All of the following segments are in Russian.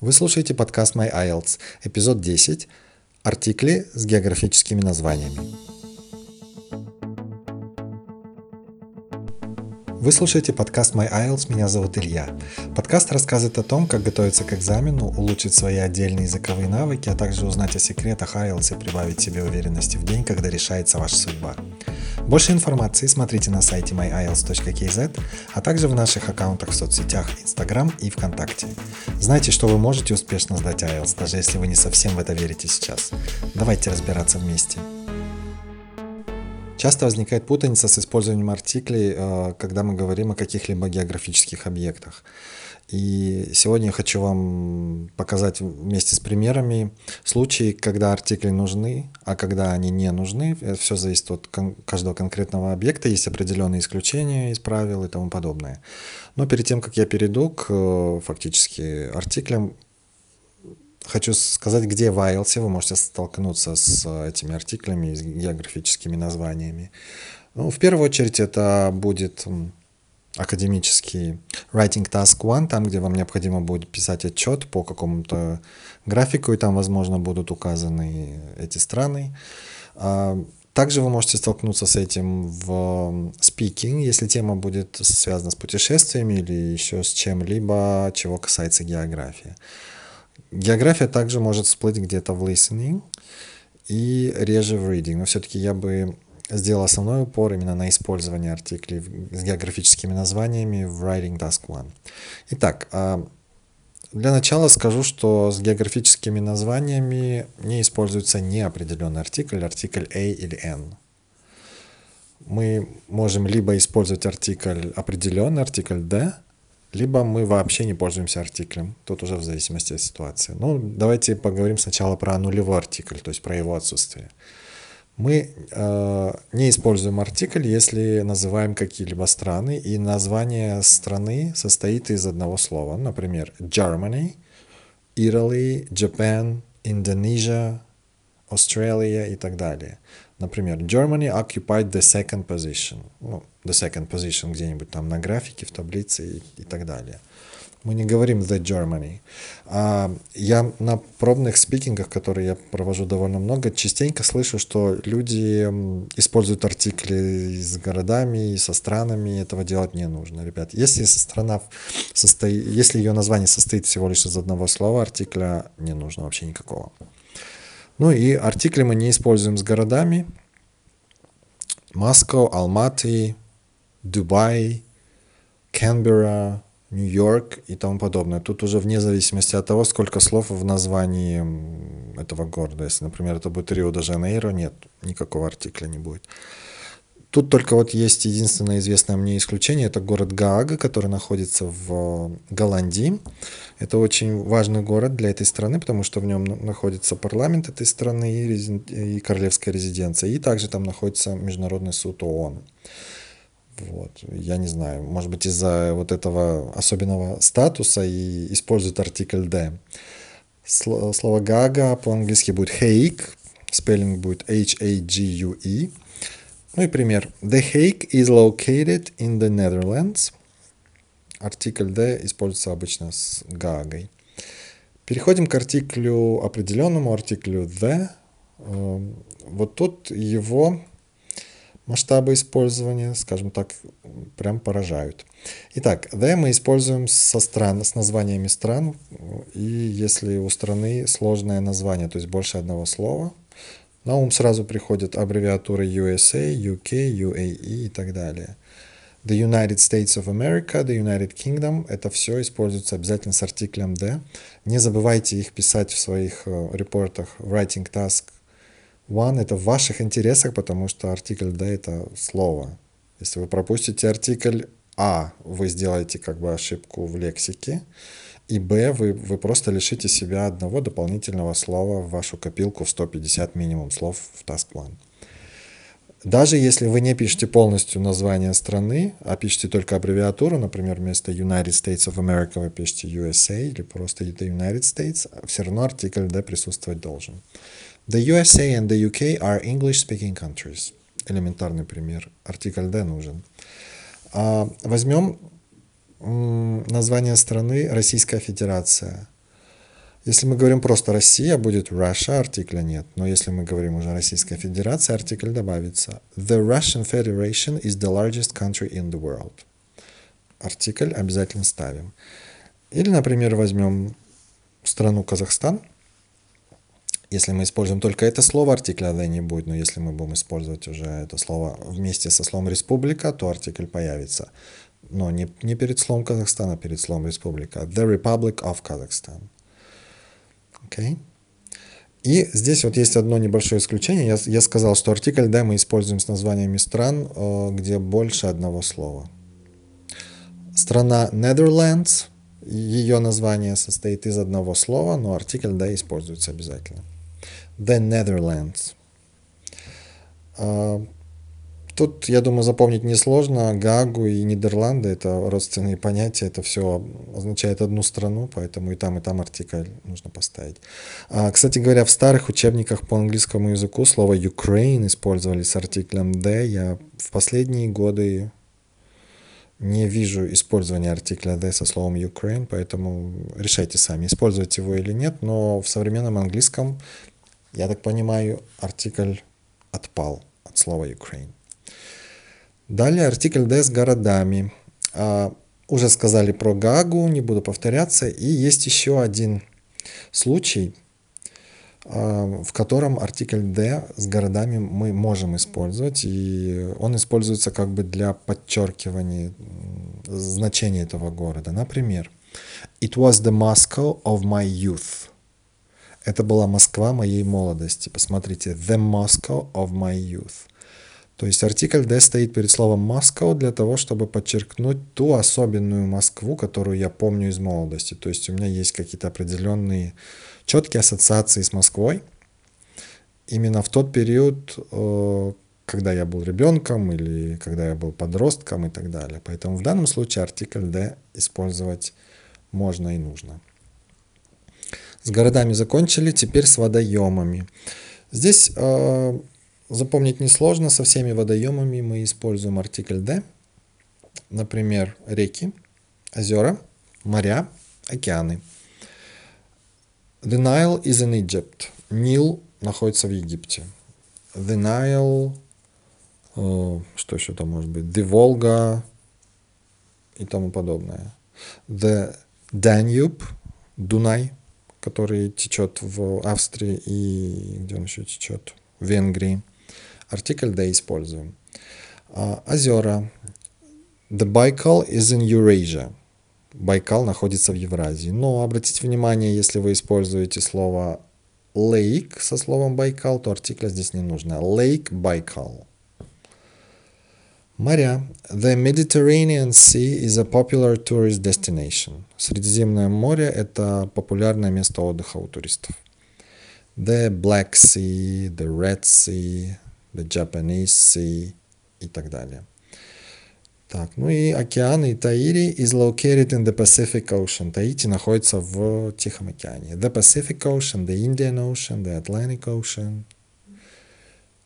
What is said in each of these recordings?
Вы слушаете подкаст My IELTS, эпизод 10, артикли с географическими названиями. Вы слушаете подкаст My IELTS, меня зовут Илья. Подкаст рассказывает о том, как готовиться к экзамену, улучшить свои отдельные языковые навыки, а также узнать о секретах IELTS и прибавить себе уверенности в день, когда решается ваша судьба. Больше информации смотрите на сайте myiles.kz, а также в наших аккаунтах в соцсетях Instagram и ВКонтакте. Знайте, что вы можете успешно сдать IELTS, даже если вы не совсем в это верите сейчас. Давайте разбираться вместе. Часто возникает путаница с использованием артиклей, э, когда мы говорим о каких-либо географических объектах. И сегодня я хочу вам показать вместе с примерами случаи, когда артикли нужны, а когда они не нужны. Это все зависит от кон- каждого конкретного объекта. Есть определенные исключения из правил и тому подобное. Но перед тем, как я перейду к э, фактически артиклям, хочу сказать, где в вы можете столкнуться с этими артиклями, с географическими названиями. Ну, в первую очередь это будет академический Writing Task One, там, где вам необходимо будет писать отчет по какому-то графику, и там, возможно, будут указаны эти страны. А, также вы можете столкнуться с этим в speaking, если тема будет связана с путешествиями или еще с чем-либо, чего касается географии. География также может всплыть где-то в listening и реже в reading, но все-таки я бы сделал основной упор именно на использование артиклей с географическими названиями в Writing Task One. Итак, а, для начала скажу, что с географическими названиями не используется неопределенный артикль, артикль A или AN. Мы можем либо использовать артикль определенный, артикль THE, либо мы вообще не пользуемся артиклем. Тут уже в зависимости от ситуации. Ну, давайте поговорим сначала про нулевой артикль, то есть про его отсутствие. Мы э, не используем артикль, если называем какие-либо страны, и название страны состоит из одного слова. Например, Germany, Italy, Japan, Indonesia, Australia и так далее. Например, Germany occupied the second position. Ну, the second position где-нибудь там на графике, в таблице и, и так далее. Мы не говорим the Germany. А я на пробных спикингах, которые я провожу довольно много, частенько слышу, что люди используют артикли с городами со странами. Этого делать не нужно, ребят. Если страна состоит, если ее название состоит всего лишь из одного слова, артикля не нужно вообще никакого. Ну и артикли мы не используем с городами. Москва, Алматы, Дубай, Канберра, Нью-Йорк и тому подобное. Тут уже вне зависимости от того, сколько слов в названии этого города. Если, например, это будет Рио-де-Жанейро, нет, никакого артикля не будет. Тут только вот есть единственное известное мне исключение, это город Гаага, который находится в Голландии. Это очень важный город для этой страны, потому что в нем находится парламент этой страны и, резин... и королевская резиденция, и также там находится Международный суд ООН. Вот. Я не знаю, может быть из-за вот этого особенного статуса и используют артикль «d». Слово «гага» по-английски будет «hague», спеллинг будет H-A-G-U-E, ну и пример. The Hague is located in the Netherlands. Артикль the используется обычно с Гаагой. Переходим к артиклю определенному, артиклю the. Эм, вот тут его масштабы использования, скажем так, прям поражают. Итак, the мы используем со стран, с названиями стран, и если у страны сложное название, то есть больше одного слова, на ум сразу приходят аббревиатуры USA, UK, UAE и так далее. The United States of America, the United Kingdom, это все используется обязательно с артиклем D. Не забывайте их писать в своих э, репортах. Writing Task One это в ваших интересах, потому что артикль D это слово. Если вы пропустите артикль А, вы сделаете как бы ошибку в лексике. И Б, вы, вы просто лишите себя одного дополнительного слова в вашу копилку в 150 минимум слов в Task One. Даже если вы не пишете полностью название страны, а пишете только аббревиатуру, например, вместо United States of America вы пишете USA или просто The United States, все равно артикль D присутствовать должен. The USA and the UK are English-speaking countries. Элементарный пример. Артикль D нужен. А возьмем название страны Российская Федерация. Если мы говорим просто Россия, будет Russia, артикля нет. Но если мы говорим уже Российская Федерация, артикль добавится. The Russian Federation is the largest country in the world. Артикль обязательно ставим. Или, например, возьмем страну Казахстан. Если мы используем только это слово, артикля the не будет. Но если мы будем использовать уже это слово вместе со словом республика, то артикль появится. Но не, не перед словом Казахстан, а перед словом республика. The Republic of Kazakhstan. Okay. И здесь вот есть одно небольшое исключение. Я, я сказал, что артикль «да» мы используем с названиями стран, э, где больше одного слова. Страна Netherlands, ее название состоит из одного слова, но артикль «да» используется обязательно. The Netherlands. Тут, я думаю, запомнить несложно. Гагу и Нидерланды – это родственные понятия, это все означает одну страну, поэтому и там, и там артикль нужно поставить. А, кстати говоря, в старых учебниках по английскому языку слово Ukraine использовали с артиклем D. Я в последние годы не вижу использования артикля D со словом Ukraine, поэтому решайте сами, использовать его или нет, но в современном английском, я так понимаю, артикль отпал от слова Ukraine. Далее артикль D с городами. А, уже сказали про Гагу, не буду повторяться. И есть еще один случай, а, в котором артикль D с городами мы можем использовать. И он используется как бы для подчеркивания значения этого города. Например, It was the Moscow of my youth. Это была Москва моей молодости. Посмотрите, The Moscow of my youth. То есть артикль D стоит перед словом Moscow для того, чтобы подчеркнуть ту особенную Москву, которую я помню из молодости. То есть у меня есть какие-то определенные четкие ассоциации с Москвой. Именно в тот период, э, когда я был ребенком или когда я был подростком и так далее. Поэтому в данном случае артикль D использовать можно и нужно. С городами закончили, теперь с водоемами. Здесь э, Запомнить несложно, со всеми водоемами мы используем артикль D. Например, реки, озера, моря, океаны. The Nile is in Egypt. Нил находится в Египте. The Nile, э, что еще там может быть? The Volga и тому подобное. The Danube, Дунай, который течет в Австрии и где он еще течет? В Венгрии артикль «да» используем. А, озера. The Baikal is in Eurasia. Байкал находится в Евразии. Но обратите внимание, если вы используете слово lake со словом Байкал, то артикля здесь не нужно. Lake Baikal. Моря. The Mediterranean Sea is a popular tourist destination. Средиземное море – это популярное место отдыха у туристов. The Black Sea, the Red Sea, the Japanese Sea и так далее. Так, ну и океан и Таири is located in the Pacific Ocean. Таити находится в Тихом океане. The Pacific Ocean, the Indian Ocean, the Atlantic Ocean.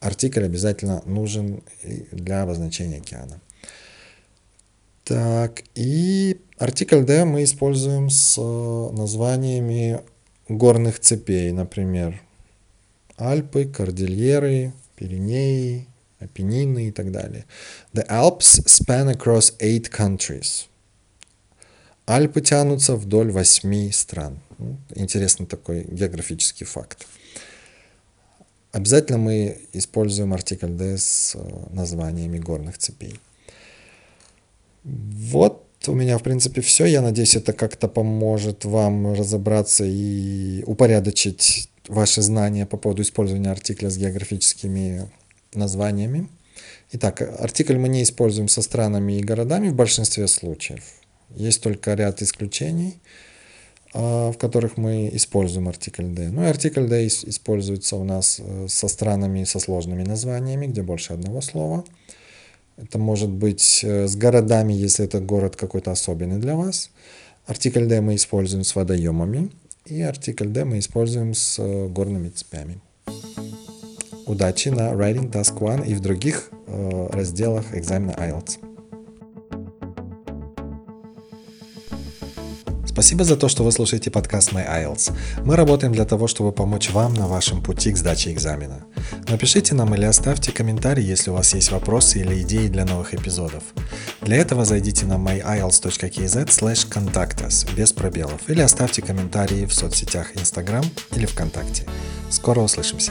Артикль обязательно нужен для обозначения океана. Так, и артикль D мы используем с названиями горных цепей, например, Альпы, Кордильеры, Пиренеи, Апеннины и так далее. The Alps span across eight countries. Альпы тянутся вдоль восьми стран. Ну, интересный такой географический факт. Обязательно мы используем артикль D с э, названиями горных цепей. Вот у меня, в принципе, все. Я надеюсь, это как-то поможет вам разобраться и упорядочить ваши знания по поводу использования артикля с географическими названиями. Итак, артикль мы не используем со странами и городами в большинстве случаев. Есть только ряд исключений, а, в которых мы используем артикль THE. Ну и артикль THE используется у нас э, со странами со сложными названиями, где больше одного слова. Это может быть э, с городами, если это город какой-то особенный для вас. Артикль THE мы используем с водоемами. И артикль THE мы используем с э, горными цепями. Удачи на Writing Task One и в других э, разделах экзамена IELTS. Спасибо за то, что вы слушаете подкаст My IELTS. Мы работаем для того, чтобы помочь вам на вашем пути к сдаче экзамена. Напишите нам или оставьте комментарий, если у вас есть вопросы или идеи для новых эпизодов. Для этого зайдите на myielts.kz slash contact us без пробелов или оставьте комментарии в соцсетях Instagram или ВКонтакте. Скоро услышимся!